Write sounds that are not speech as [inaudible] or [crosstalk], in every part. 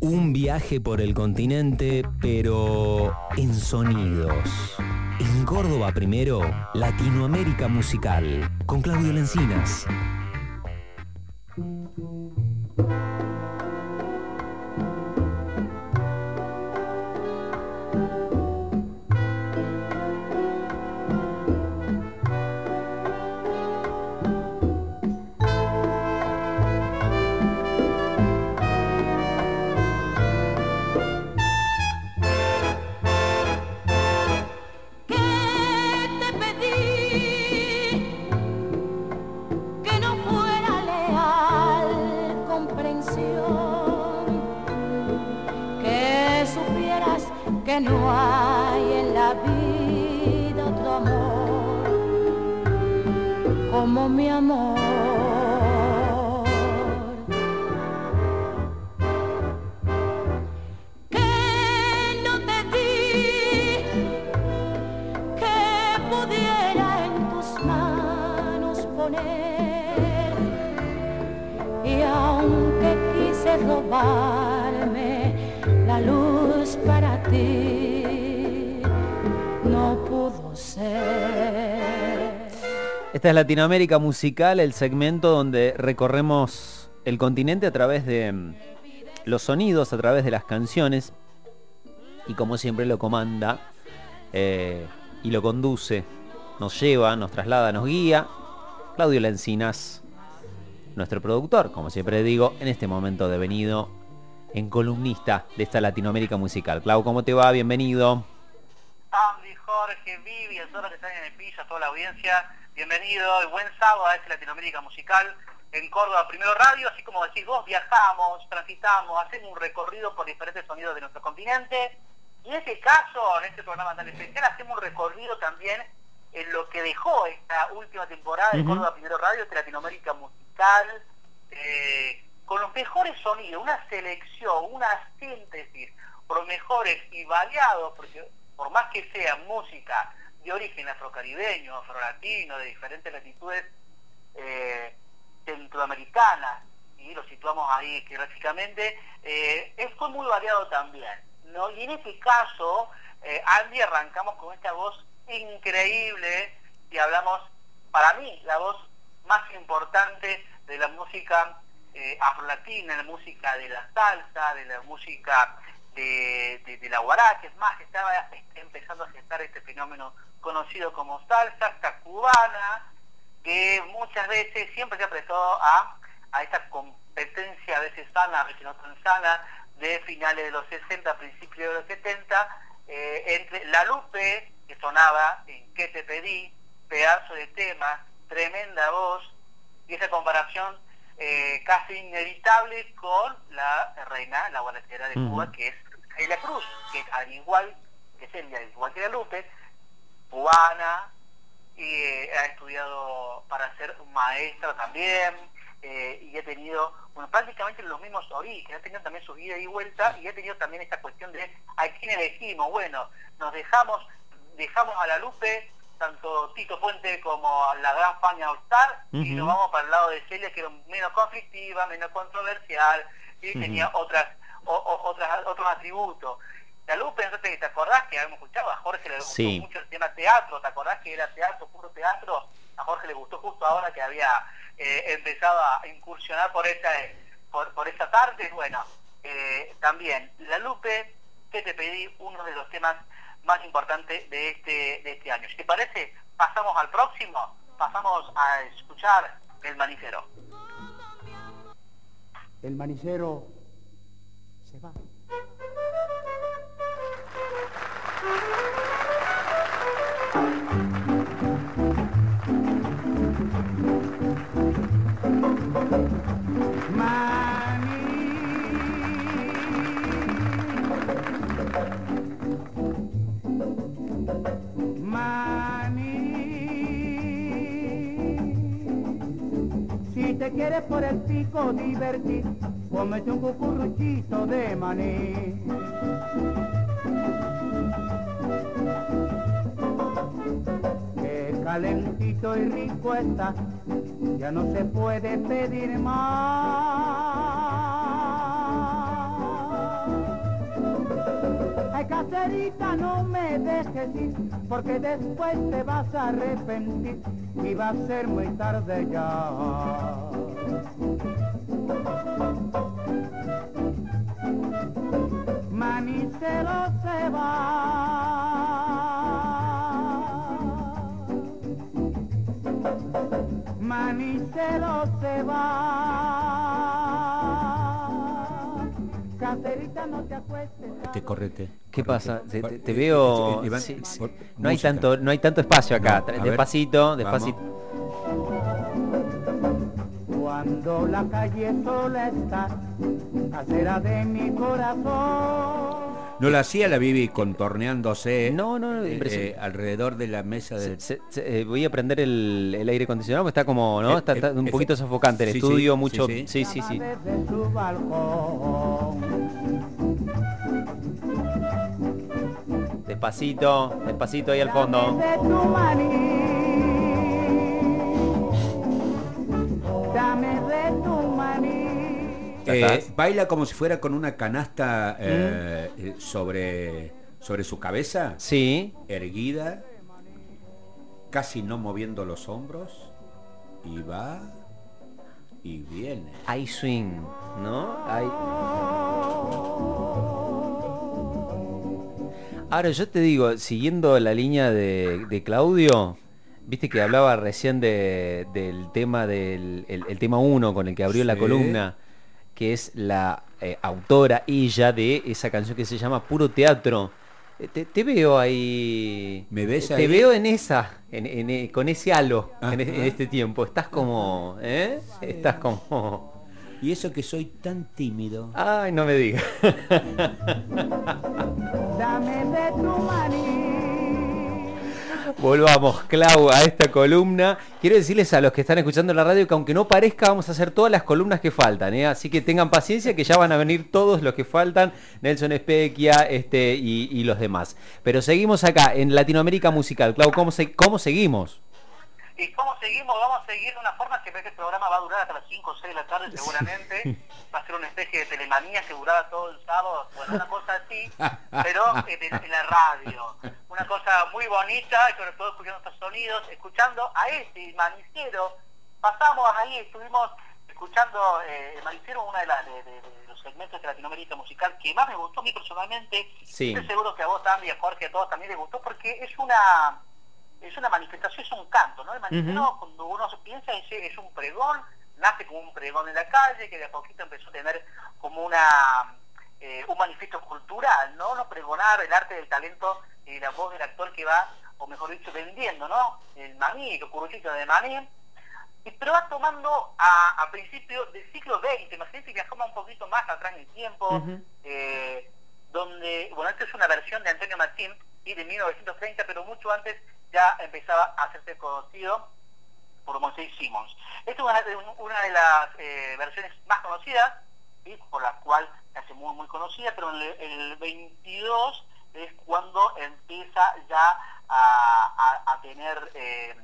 Un viaje por el continente, pero en sonidos. En Córdoba primero, Latinoamérica Musical, con Claudio Lencinas. Esta es Latinoamérica Musical, el segmento donde recorremos el continente a través de mm, los sonidos, a través de las canciones. Y como siempre lo comanda eh, y lo conduce, nos lleva, nos traslada, nos guía. Claudio Lencinas, nuestro productor, como siempre digo, en este momento devenido en columnista de esta Latinoamérica Musical. Clau, ¿cómo te va? Bienvenido. Jorge, Vivi, a todos los que están en el piso, a toda la audiencia. Bienvenido y buen sábado a este Latinoamérica Musical en Córdoba Primero Radio. Así como decís vos, viajamos, transitamos, hacemos un recorrido por diferentes sonidos de nuestro continente. Y en este caso, en este programa tan especial, hacemos un recorrido también en lo que dejó esta última temporada de Córdoba Primero Radio, este Latinoamérica Musical, eh, con los mejores sonidos, una selección, una síntesis, por mejores y variados, porque por más que sea música de origen afrocaribeño, afrolatino, de diferentes latitudes eh, centroamericanas, y lo situamos ahí geográficamente, eh, es fue muy variado también. ¿no? Y en este caso, eh, Andy, arrancamos con esta voz increíble y hablamos, para mí, la voz más importante de la música eh, afrolatina, la música de la salsa, de la música de, la guaracha, es más, estaba empezando a gestar este fenómeno conocido como salsa, esta cubana, que muchas veces siempre se ha prestado a, a esta competencia a veces sana, a veces no tan sana, de finales de los 60, principios de los 70, eh, entre La Lupe, que sonaba en ¿Qué te pedí? Pedazo de tema, tremenda voz, y esa comparación eh, casi inevitable con la reina, la guarachera de Cuba, que es Celia Cruz, que al igual que Celia, igual que La Lupe, cubana, y eh, ha estudiado para ser maestra también, eh, y ha tenido bueno, prácticamente los mismos orígenes, ha tenido también su vida y vuelta, y ha tenido también esta cuestión de a quién elegimos, bueno, nos dejamos, dejamos a la Lupe, tanto Tito Fuente como la gran Fania Star, y nos vamos para el lado de Celia, que era menos conflictiva, menos controversial, y tenía otras, otras, otros atributos. La Lupe, ¿te acordás que habíamos escuchado? A Jorge le gustó mucho el tema teatro, ¿te acordás que era teatro, puro teatro? A Jorge le gustó justo ahora que había eh, empezado a incursionar por esa, por, por esa tarde. Bueno, eh, también, La Lupe, que te pedí uno de los temas más importantes de este, de este año. Si te parece, pasamos al próximo, pasamos a escuchar El Manicero. El manicero se va. Quieres por el pico divertir, comete un cucurruchito de maní. calentito y rico está, ya no se puede pedir más. caserita, no me dejes ir, porque después te vas a arrepentir y va a ser muy tarde ya. Manicero se va. Manicero se va. Caserita, no te acuestes. Te correte. ¿Qué correte. pasa? Te, Va- te- te eh, veo... eh, Iván, sí, sí. por- No hay tanto, no hay tanto espacio acá. No, a ver, despacito, vamos. despacito. Cuando la calle sola está, casera de mi corazón. No la hacía la Bibi contorneándose No, no, no, eh, eh, alrededor de la mesa del... se- se- eh, voy a prender el, el aire acondicionado, porque está como, ¿no? Eh, Está, está un eh, poquito sofocante el sí, estudio, sí, mucho... sí, Sí, sí. Despacito, despacito ahí al fondo. Dame Eh, baila como si fuera con una canasta eh, eh, sobre, sobre su cabeza, Sí. erguida, casi no moviendo los hombros, y va y viene. Hay swing, ¿no? Hay... Ahora yo te digo, siguiendo la línea de, de Claudio, viste que hablaba recién de- del tema del el, el tema 1 con el que abrió la columna, que es la eh, autora ella de esa canción que se llama Puro Teatro. Eh, Te, te veo ahí. ¿Me ves Te ahí? veo en esa, en, en, eh, con ese halo en, en este tiempo. Estás como, ¿eh? Estás como. Y eso que soy tan tímido. Ay, no me digas. Dame de tu maní. [laughs] Volvamos, Clau, a esta columna. Quiero decirles a los que están escuchando la radio que aunque no parezca, vamos a hacer todas las columnas que faltan, ¿eh? Así que tengan paciencia que ya van a venir todos los que faltan, Nelson Especchia este, y, los demás. Pero seguimos acá, en Latinoamérica Musical. Clau, ¿cómo, cómo seguimos? ¿Y cómo seguimos? Vamos a seguir de una forma que este programa va a durar hasta las 5 o 6 de la tarde seguramente. Va a ser una especie de telemanía que durará todo el sábado, bueno, una cosa así, [laughs] pero en, la radio. Una cosa muy bonita, y sobre todo escuchando estos sonidos, escuchando a este manicero. Pasamos ahí, estuvimos escuchando eh, el manicero, uno de, de- de- de los segmentos de Latinoamérica musical que más me gustó a mí personalmente. Sí. Estoy seguro que a vos, Andy, a Jorge, a todos también les gustó porque es una es una manifestación, es un canto, ¿no? El manicero, cuando uno piensa, es, es un pregón, nace como un pregón en la calle, que de a poquito empezó a tener como una eh, un manifiesto cultural, ¿no? No pregonar el arte del talento y la voz del actor que va, o mejor dicho, vendiendo, ¿no? El maní, el curuchito de maní. Y, pero va tomando a, a principios del siglo XX, imagínate que viajamos un poquito más atrás en el tiempo, eh, donde, bueno, esta es una versión de Antonio Martín y de 1930, pero mucho antes ya empezaba a hacerse conocido por Moisés Simons. Esta es una una de las eh, versiones más conocidas, ¿sí? por la cual se hace muy, muy conocida, pero en el, el 22 es cuando empieza ya a, a- tener eh,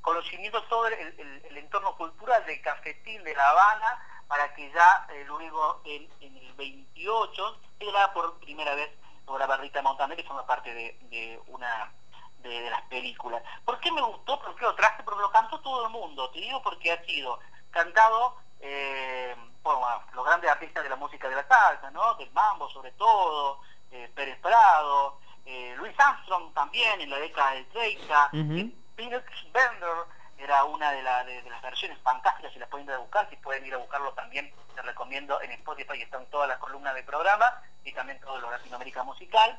conocimiento sobre el, entorno cultural del cafetín de La Habana, para que ya eh, luego en, el 28 se graba por primera vez por la Barrita Montaner, que forma parte de, de una de, de las películas. ¿Por qué me gustó? Porque lo traje, porque lo cantó todo el mundo. Te digo porque ha sido cantado eh, bueno, los grandes artistas de la música de la salsa, ¿no? Del mambo sobre todo, eh, Pérez Prado, eh, Louis Armstrong también en la década del 30, Ujú. eh, Peanuts Bender era una de, la- de- de las versiones fantásticas, si las pueden ir a buscar, si pueden ir a buscarlo también, les recomiendo en Spotify están todas las columnas del programa y también todo lo Latinoamérica musical.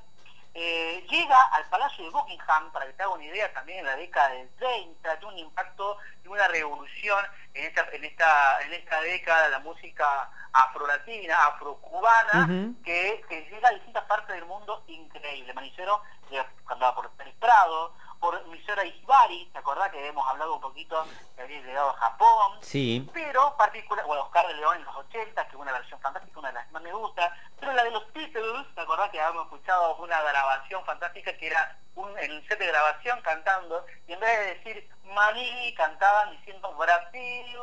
Eh, llega al Palacio de Buckingham, para que te haga una idea, también en la década del 30, de un impacto y una revolución en esta, en esta, en esta década de la música afrolatina, afrocubana, Ujú. que, que llega a distintas partes del mundo increíble. Manicero eh, cantaba por Pérez Prado, por Misora Isbari, ¿te acordás que hemos hablado un poquito que había llegado a Japón? Sí. pero particular, bueno, Oscar de León en los 80, que es una versión fantástica, una de las que más me gusta, pero la de los Beatles, ¿te acordás que habíamos escuchado una grabación fantástica que era un, en el set de grabación cantando, y en vez de decir Maní, cantaban diciendo Brasil,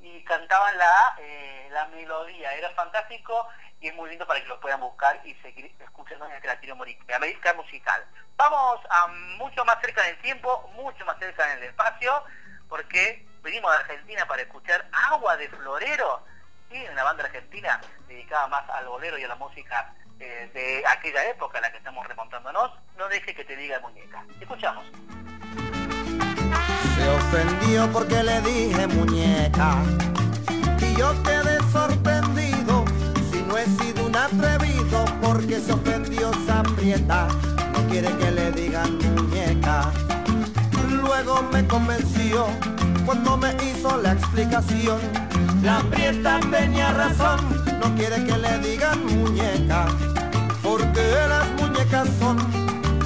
y cantaban la, eh, la melodía. Era fantástico es muy lindo para que lo puedan buscar y seguir escuchando en Latinoamérica musical. Vamos a mucho más cerca del tiempo, mucho más cerca del espacio, porque venimos de Argentina para escuchar Agua de Florero, y una banda argentina dedicada más al bolero y a la música eh, de aquella época en la que estamos remontándonos. No deje que te diga muñeca. Escuchamos. Se ofendió porque le dije muñeca y yo quedé sorprendido. He sido un atrevido porque se ofendió se aprieta, no quiere que le digan muñeca. Luego me convenció cuando me hizo la explicación. La prieta tenía razón, no quiere que le digan muñeca, porque las muñecas son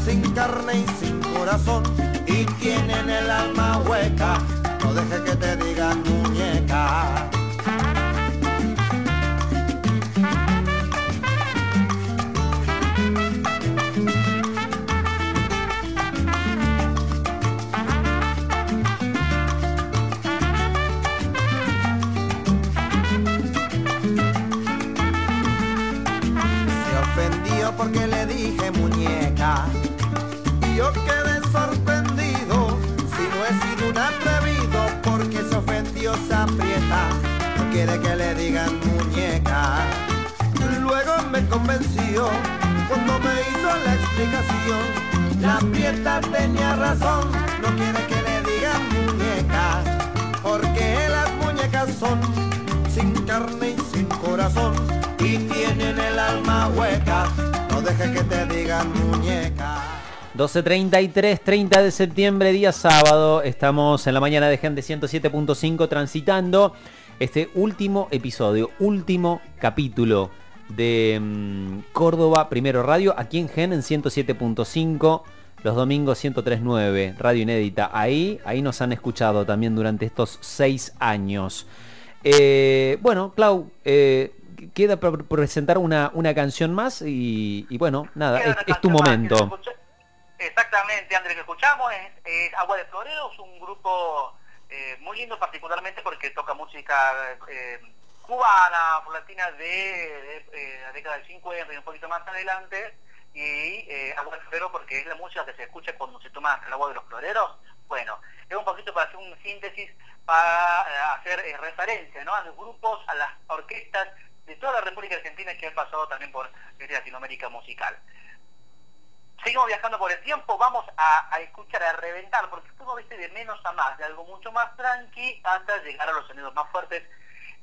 sin carne y sin corazón y tienen el alma hueca. No deje que te digan muñeca. Explicación. La prieta tenía razón, no quiere que le digan muñeca, porque las muñecas son sin carne y sin corazón y tienen el alma hueca. No dejes que te digan muñeca. 12.33, 30 de septiembre, día sábado. Estamos en la mañana de Gente 107.5 transitando este último episodio, último capítulo de mm, Córdoba Primero Radio, aquí en Gen en 107.5, los domingos 103.9, Radio Inédita. Ahí, ahí nos han escuchado también durante estos seis años. Eh, bueno, Clau, eh, queda por presentar una, una canción más y, y bueno, nada, es, tu momento. Exactamente, Andrés, que escuchamos es, es Agua de Florero, es un grupo eh, muy lindo particularmente porque toca música eh, cubana, latina de, de, eh, la década del 50 y un poquito más adelante, y eh, Agua de Florero porque es la música que se escucha cuando se toma el agua de los floreros. Bueno, es un poquito para hacer un síntesis, para eh, hacer eh, referencia ¿no? a los grupos, a las orquestas de toda la República Argentina que han pasado también por desde Latinoamérica musical. Seguimos viajando por el tiempo, vamos a, a escuchar, a reventar, porque fuimos ¿viste, de menos a más, de algo mucho más tranqui, hasta llegar a los sonidos más fuertes,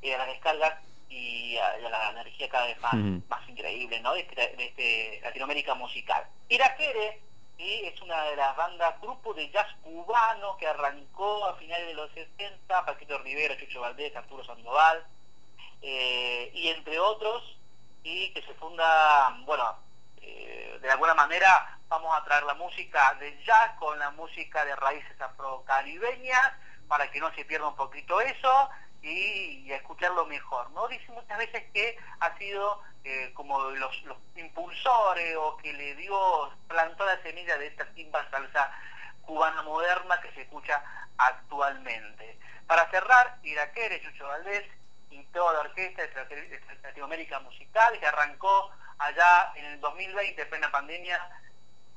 eh, a las descargas y a, y a la energía cada vez más, más increíble, ¿no? De, este, de este Latinoamérica musical. Iraquere y es una de las bandas, grupo de jazz cubano que arrancó a finales de los 60, Paquito Rivera, Chucho Valdés, Arturo Sandoval, eh, y entre otros, y que se funda, bueno, eh, de alguna manera vamos a traer la música de jazz con la música de raíces afrocaribeñas para que no se pierda un poquito eso y, y escucharlo mejor. ¿no? Dice muchas veces que ha sido eh, como los, los impulsores o que le dio, plantó la semilla de esta timba salsa cubana moderna que se escucha actualmente. Para cerrar, Iraquere, Chucho Valdés y toda la orquesta de Latino- de Latinoamérica Musical que arrancó allá en el 2020, en plena pandemia,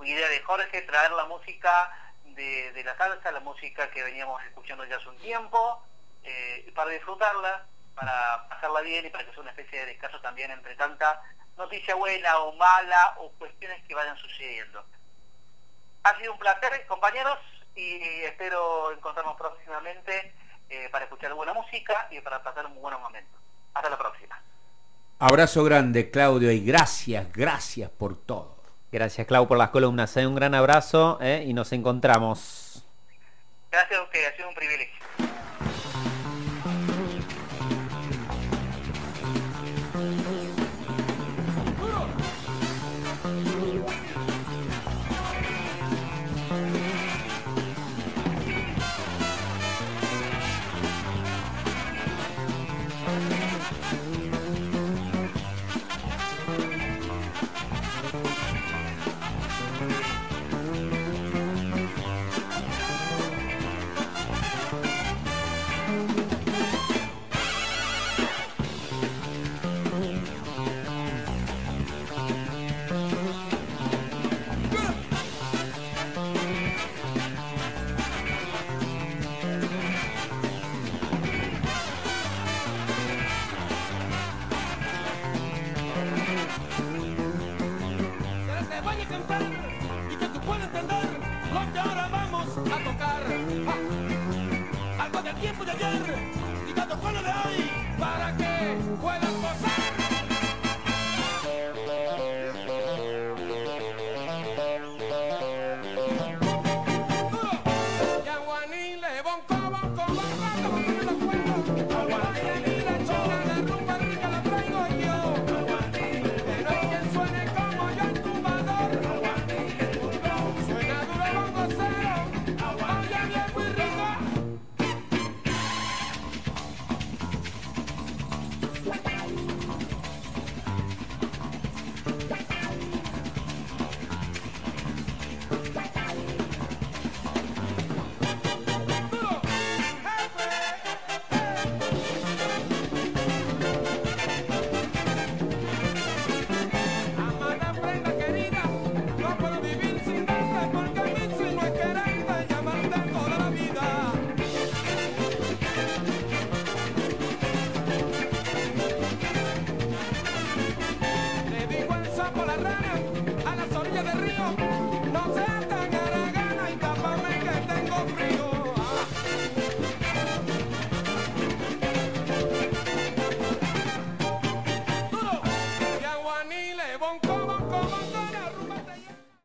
idea de Jorge, traer la música de, de la salsa, la música que veníamos escuchando ya hace un tiempo, eh, para disfrutarla, para pasarla bien y para que sea una especie de descanso también entre tanta noticia buena o mala o cuestiones que vayan sucediendo. Ha sido un placer, compañeros, y espero encontrarnos próximamente eh, para escuchar buena música y para pasar un buen momento. Hasta la próxima. Abrazo grande, Claudio, y gracias, gracias por todo. Gracias, Clau, por las columnas. ¿eh? Un gran abrazo ¿eh? y nos encontramos. Gracias a ustedes, ha sido un privilegio. you. Y cuando suena de ahí.